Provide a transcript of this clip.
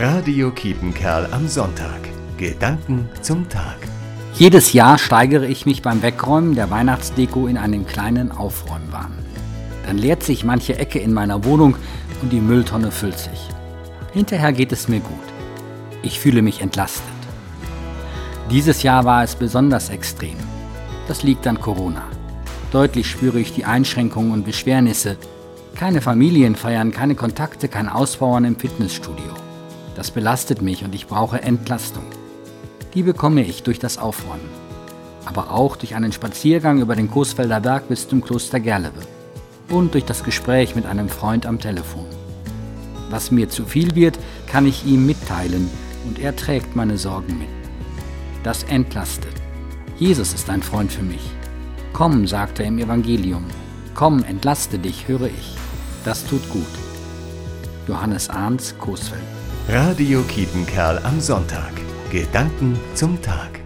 Radio Kiepenkerl am Sonntag. Gedanken zum Tag. Jedes Jahr steigere ich mich beim Wegräumen der Weihnachtsdeko in einen kleinen Aufräumwahn. Dann leert sich manche Ecke in meiner Wohnung und die Mülltonne füllt sich. Hinterher geht es mir gut. Ich fühle mich entlastet. Dieses Jahr war es besonders extrem. Das liegt an Corona. Deutlich spüre ich die Einschränkungen und Beschwernisse. Keine Familienfeiern, keine Kontakte, kein Auspowern im Fitnessstudio. Das belastet mich und ich brauche Entlastung. Die bekomme ich durch das Aufräumen. Aber auch durch einen Spaziergang über den Coesfelder Berg bis zum Kloster Gerlewe. Und durch das Gespräch mit einem Freund am Telefon. Was mir zu viel wird, kann ich ihm mitteilen und er trägt meine Sorgen mit. Das entlastet. Jesus ist ein Freund für mich. Komm, sagt er im Evangelium. Komm, entlaste dich, höre ich. Das tut gut. Johannes Arndt, Coesfeld. Radio Kiepenkerl am Sonntag. Gedanken zum Tag.